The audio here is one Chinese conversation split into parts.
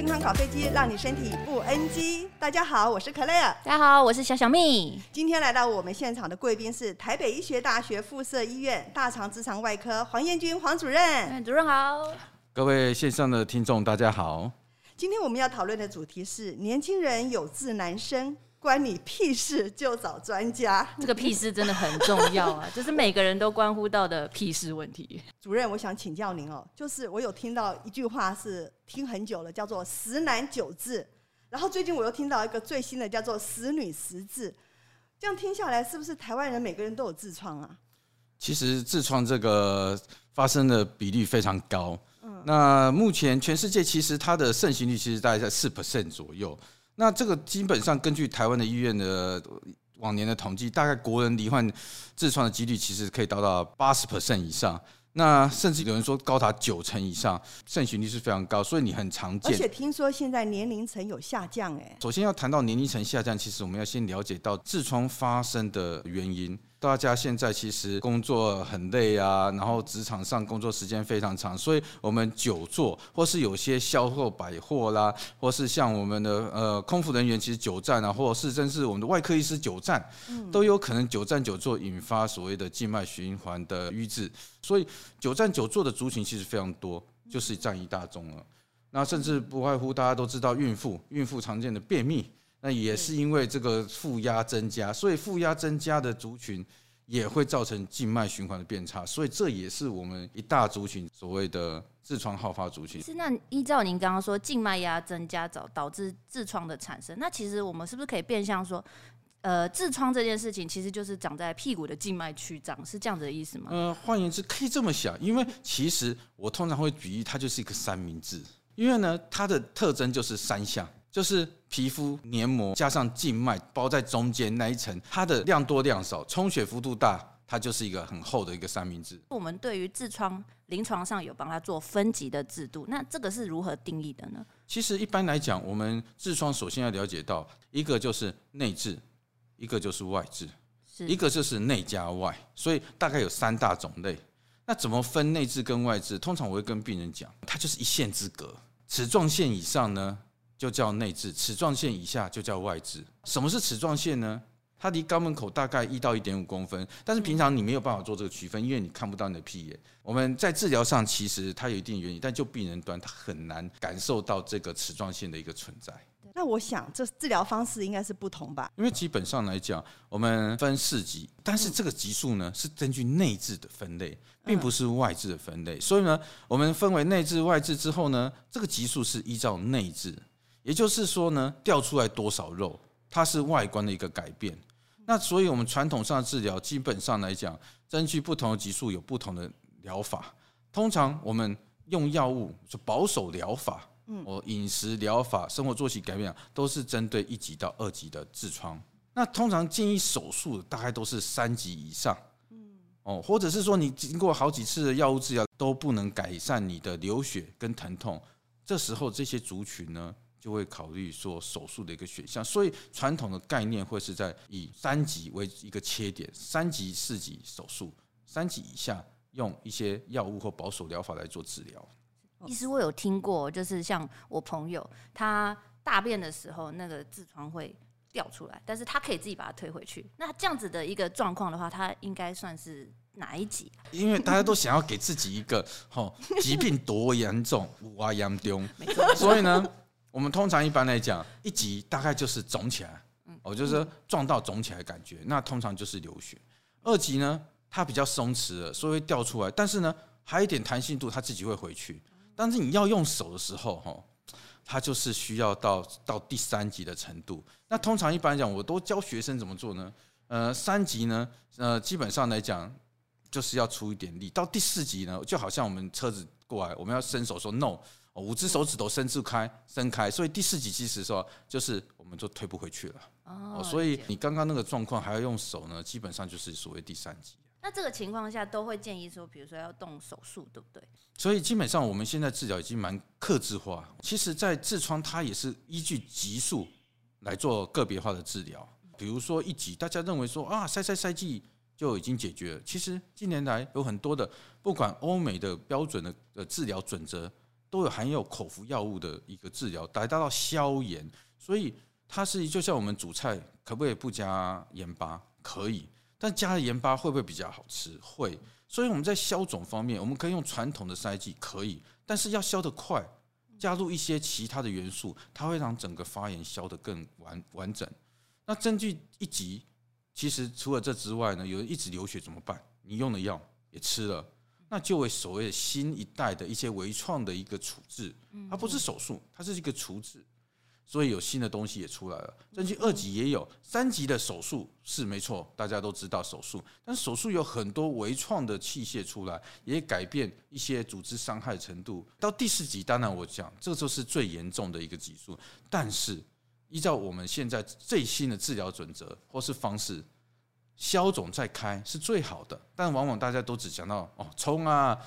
健康搞飞机，让你身体不 NG。大家好，我是 Clare。大家好，我是小小蜜。今天来到我们现场的贵宾是台北医学大学附设医院大肠直肠外科黄彦君黄主任。主任好。各位线上的听众，大家好。今天我们要讨论的主题是：年轻人有志难伸。关你屁事，就找专家。这个屁事真的很重要啊，这是每个人都关乎到的屁事问题。主任，我想请教您哦，就是我有听到一句话是听很久了，叫做“十男九痔”，然后最近我又听到一个最新的叫做“十女十痔”，这样听下来，是不是台湾人每个人都有痔疮啊？其实痔疮这个发生的比例非常高。嗯，那目前全世界其实它的盛行率其实大概在四 percent 左右。那这个基本上根据台湾的医院的往年的统计，大概国人罹患痔疮的几率其实可以达到八十 percent 以上。那甚至有人说高达九成以上，盛行率是非常高，所以你很常见。而且听说现在年龄层有下降，哎。首先要谈到年龄层下降，其实我们要先了解到痔疮发生的原因。大家现在其实工作很累啊，然后职场上工作时间非常长，所以我们久坐，或是有些销售百货啦，或是像我们的呃空服人员，其实久站啊，或者是甚至我们的外科医师久站，都有可能久站久坐引发所谓的静脉循环的瘀滞。所以久站久坐的族群其实非常多，就是占一大宗了。那甚至不外乎大家都知道孕妇，孕妇常见的便秘。那也是因为这个负压增加，所以负压增加的族群也会造成静脉循环的变差，所以这也是我们一大族群所谓的痔疮好发族群。是，那依照您刚刚说静脉压增加导导致痔疮的产生，那其实我们是不是可以变相说，呃，痔疮这件事情其实就是长在屁股的静脉曲张，是这样子的意思吗？呃，换言之，可以这么想，因为其实我通常会举例，它就是一个三明治，因为呢，它的特征就是三项。就是皮肤黏膜加上静脉包在中间那一层，它的量多量少，充血幅度大，它就是一个很厚的一个三明治。我们对于痔疮临床上有帮它做分级的制度，那这个是如何定义的呢？其实一般来讲，我们痔疮首先要了解到一个就是内痔，一个就是外痔，是一个就是内加外，所以大概有三大种类。那怎么分内痔跟外痔？通常我会跟病人讲，它就是一线之隔，齿状线以上呢，就叫内痔，齿状线以下就叫外痔。什么是齿状线呢？它离肛门口大概一到一点五公分，但是平常你没有办法做这个区分，因为你看不到你的屁眼。我们在治疗上其实它有一定原因，但就病人端，他很难感受到这个齿状线的一个存在。那我想这治疗方式应该是不同吧？因为基本上来讲，我们分四级，但是这个级数呢是根据内置的分类，并不是外置的分类。所以呢，我们分为内置、外置之后呢，这个级数是依照内痔。也就是说呢，掉出来多少肉，它是外观的一个改变。那所以我们传统上的治疗，基本上来讲，根据不同的级数有不同的疗法。通常我们用药物，是保守疗法，嗯，或饮食疗法、生活作息改变，都是针对一级到二级的痔疮。那通常建议手术大概都是三级以上，嗯，哦，或者是说你经过好几次的药物治疗都不能改善你的流血跟疼痛，这时候这些族群呢，就会考虑说手术的一个选项，所以传统的概念会是在以三级为一个切点，三级、四级手术，三级以下用一些药物或保守疗法来做治疗。其实我有听过，就是像我朋友，他大便的时候那个痔疮会掉出来，但是他可以自己把它推回去。那这样子的一个状况的话，他应该算是哪一级？因为大家都想要给自己一个哦疾病多严重，哇严重，所以呢。我们通常一般来讲，一级大概就是肿起来，哦，就是撞到肿起来的感觉，那通常就是流血。二级呢，它比较松弛了，所以会掉出来，但是呢，还有一点弹性度，它自己会回去。但是你要用手的时候，哈，它就是需要到到第三级的程度。那通常一般来讲，我都教学生怎么做呢？呃，三级呢，呃，基本上来讲就是要出一点力。到第四级呢，就好像我们车子过来，我们要伸手说 no。五只手指头伸出开，伸开，所以第四级其实说就是我们就推不回去了。哦，所以你刚刚那个状况还要用手呢，基本上就是所谓第三级。那这个情况下都会建议说，比如说要动手术，对不对？所以基本上我们现在治疗已经蛮克制化。其实，在痔疮它也是依据级数来做个别化的治疗。比如说一级，大家认为说啊，塞塞塞剂就已经解决了。其实近年来有很多的，不管欧美的标准的呃治疗准则。都有含有口服药物的一个治疗，达到消炎。所以它是就像我们煮菜，可不可以不加盐巴？可以，但加了盐巴会不会比较好吃？会。所以我们在消肿方面，我们可以用传统的塞剂，可以，但是要消得快，加入一些其他的元素，它会让整个发炎消得更完完整。那针具一急，其实除了这之外呢，有人一直流血怎么办？你用的药也吃了。那就为所谓的新一代的一些微创的一个处置，它不是手术，它是一个处置，所以有新的东西也出来了。针具二级也有，三级的手术是没错，大家都知道手术，但手术有很多微创的器械出来，也改变一些组织伤害程度。到第四级，当然我讲这就是最严重的一个级数，但是依照我们现在最新的治疗准则或是方式。消肿再开是最好的，但往往大家都只讲到哦冲啊，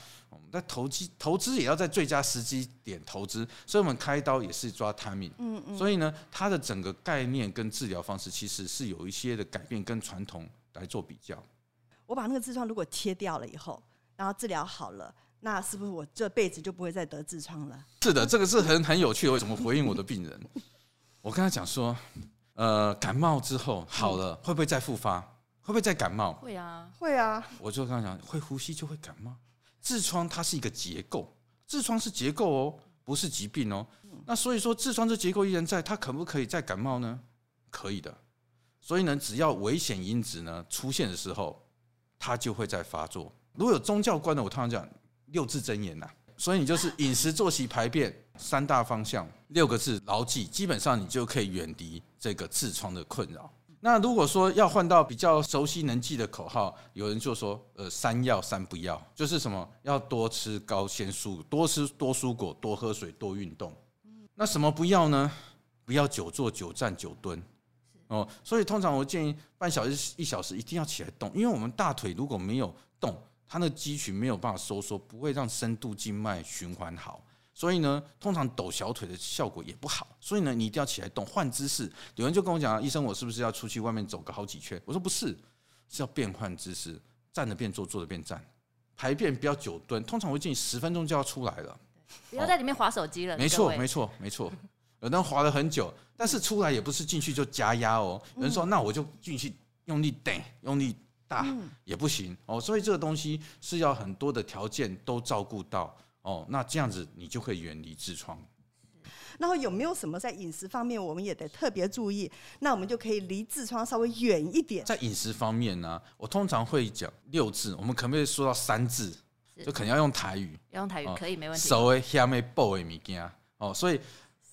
那投机投资也要在最佳时机点投资，所以我们开刀也是抓 timing，嗯嗯，所以呢，它的整个概念跟治疗方式其实是有一些的改变，跟传统来做比较。我把那个痔疮如果切掉了以后，然后治疗好了，那是不是我这辈子就不会再得痔疮了？是的，这个是很很有趣的。为什么回应我的病人？我跟他讲说，呃，感冒之后好了，会不会再复发？会不会再感冒？会啊，会啊。我就跟他讲，会呼吸就会感冒。痔疮它是一个结构，痔疮是结构哦，不是疾病哦。那所以说，痔疮这结构依然在，它可不可以再感冒呢？可以的。所以呢，只要危险因子呢出现的时候，它就会再发作。如果有宗教观的，我通常讲六字真言呐。所以你就是饮食、作息、排便 三大方向，六个字牢记，基本上你就可以远离这个痔疮的困扰。那如果说要换到比较熟悉能记的口号，有人就说，呃，三要三不要，就是什么？要多吃高纤素，多吃多蔬果，多喝水，多运动。那什么不要呢？不要久坐、久站、久蹲。哦，所以通常我建议半小时、一小时一定要起来动，因为我们大腿如果没有动，它那肌群没有办法收缩，不会让深度静脉循环好。所以呢，通常抖小腿的效果也不好。所以呢，你一定要起来动，换姿势。有人就跟我讲：“医生，我是不是要出去外面走个好几圈？”我说：“不是，是要变换姿势，站着变坐，坐着变站。排便不要久蹲，通常我会建议十分钟就要出来了。不要在里面划手机了。”没错，没错，没错。有人划了很久，但是出来也不是进去就加压哦。有人说：“那我就进去用力顶，用力大也不行哦。”所以这个东西是要很多的条件都照顾到。哦，那这样子你就可以远离痔疮。然后有没有什么在饮食方面我们也得特别注意？那我们就可以离痔疮稍微远一点。在饮食方面呢，我通常会讲六字，我们可不可以说到三字？就可能要用台语。要用台语可以没问题。手会下面爆的物件哦，所以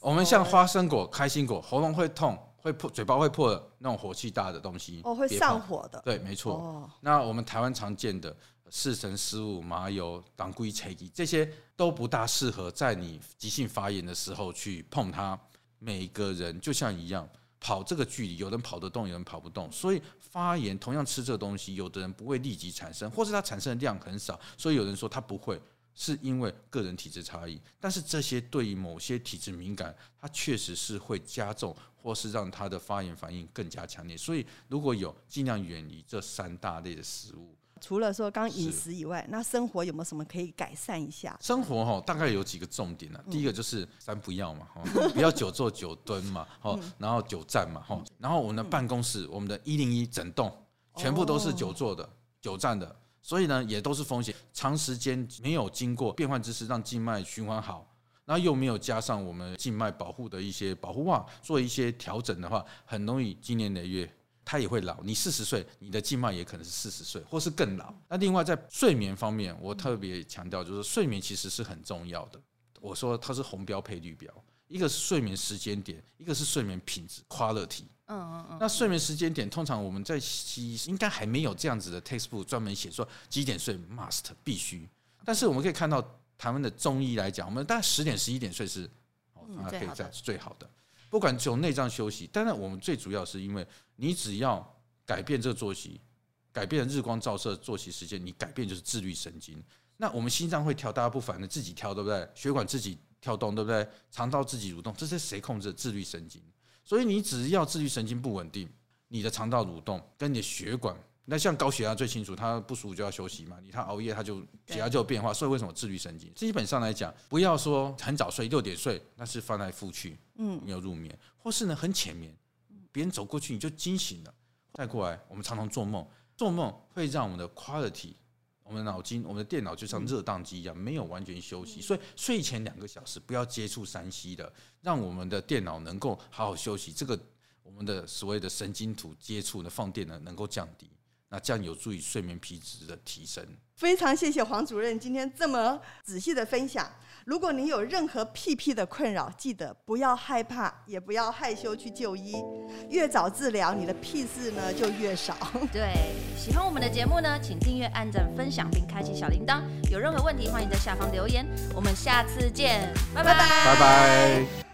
我们像花生果、开心果，喉咙会痛、会破、嘴巴会破的那种火气大的东西哦，会上火的。对，没错。哦，那我们台湾常见的。四神食物、麻油、当归、柴鱼，这些都不大适合在你急性发炎的时候去碰它。每个人就像一样，跑这个距离，有人跑得动，有人跑不动。所以发炎同样吃这个东西，有的人不会立即产生，或是它产生的量很少。所以有人说它不会，是因为个人体质差异。但是这些对于某些体质敏感，它确实是会加重，或是让它的发炎反应更加强烈。所以如果有，尽量远离这三大类的食物。除了说刚饮食以外，那生活有没有什么可以改善一下？生活哈，大概有几个重点呢。第一个就是三不要嘛，哈，不要久坐久蹲嘛，哈，然后久站嘛，哈，然后我们的办公室，我们的一零一整栋全部都是久坐的、久站的，所以呢，也都是风险。长时间没有经过变换姿势，让静脉循环好，然后又没有加上我们静脉保护的一些保护袜，做一些调整的话，很容易经年累月。他也会老，你四十岁，你的静脉也可能是四十岁，或是更老。那另外在睡眠方面，我特别强调，就是睡眠其实是很重要的。我说它是红标配绿标，一个是睡眠时间点，一个是睡眠品质 quality。嗯嗯嗯。那睡眠时间点，通常我们在西医应该还没有这样子的 textbook 专门写说几点睡 must 必须。但是我们可以看到台湾的中医来讲，我们大概十点十一点睡是哦，可以这样是最好的。不管只有内脏休息，当然我们最主要是因为你只要改变这个作息，改变日光照射作息时间，你改变就是自律神经。那我们心脏会跳，大家不反的自己跳，对不对？血管自己跳动，对不对？肠道自己蠕动，这是谁控制的？自律神经。所以你只要自律神经不稳定，你的肠道蠕动跟你的血管那像高血压最清楚，他不舒服就要休息嘛。你他熬夜，他就血压就有变化。所以为什么自律神经？基本上来讲，不要说很早睡六点睡，那是翻来覆去，嗯，没有入眠，或是呢很浅眠，别人走过去你就惊醒了。再过来，我们常常做梦，做梦会让我们的 quality，我们的脑筋，我们的电脑就像热宕机一样，没有完全休息。所以睡前两个小时不要接触三 C 的，让我们的电脑能够好好休息。这个我们的所谓的神经图接触的放电呢，能够降低。那这样有助于睡眠品质的提升。非常谢谢黄主任今天这么仔细的分享。如果你有任何屁屁的困扰，记得不要害怕，也不要害羞去就医。越早治疗，你的屁事呢就越少。对，喜欢我们的节目呢，请订阅、按赞、分享并开启小铃铛。有任何问题，欢迎在下方留言。我们下次见，拜拜，拜拜。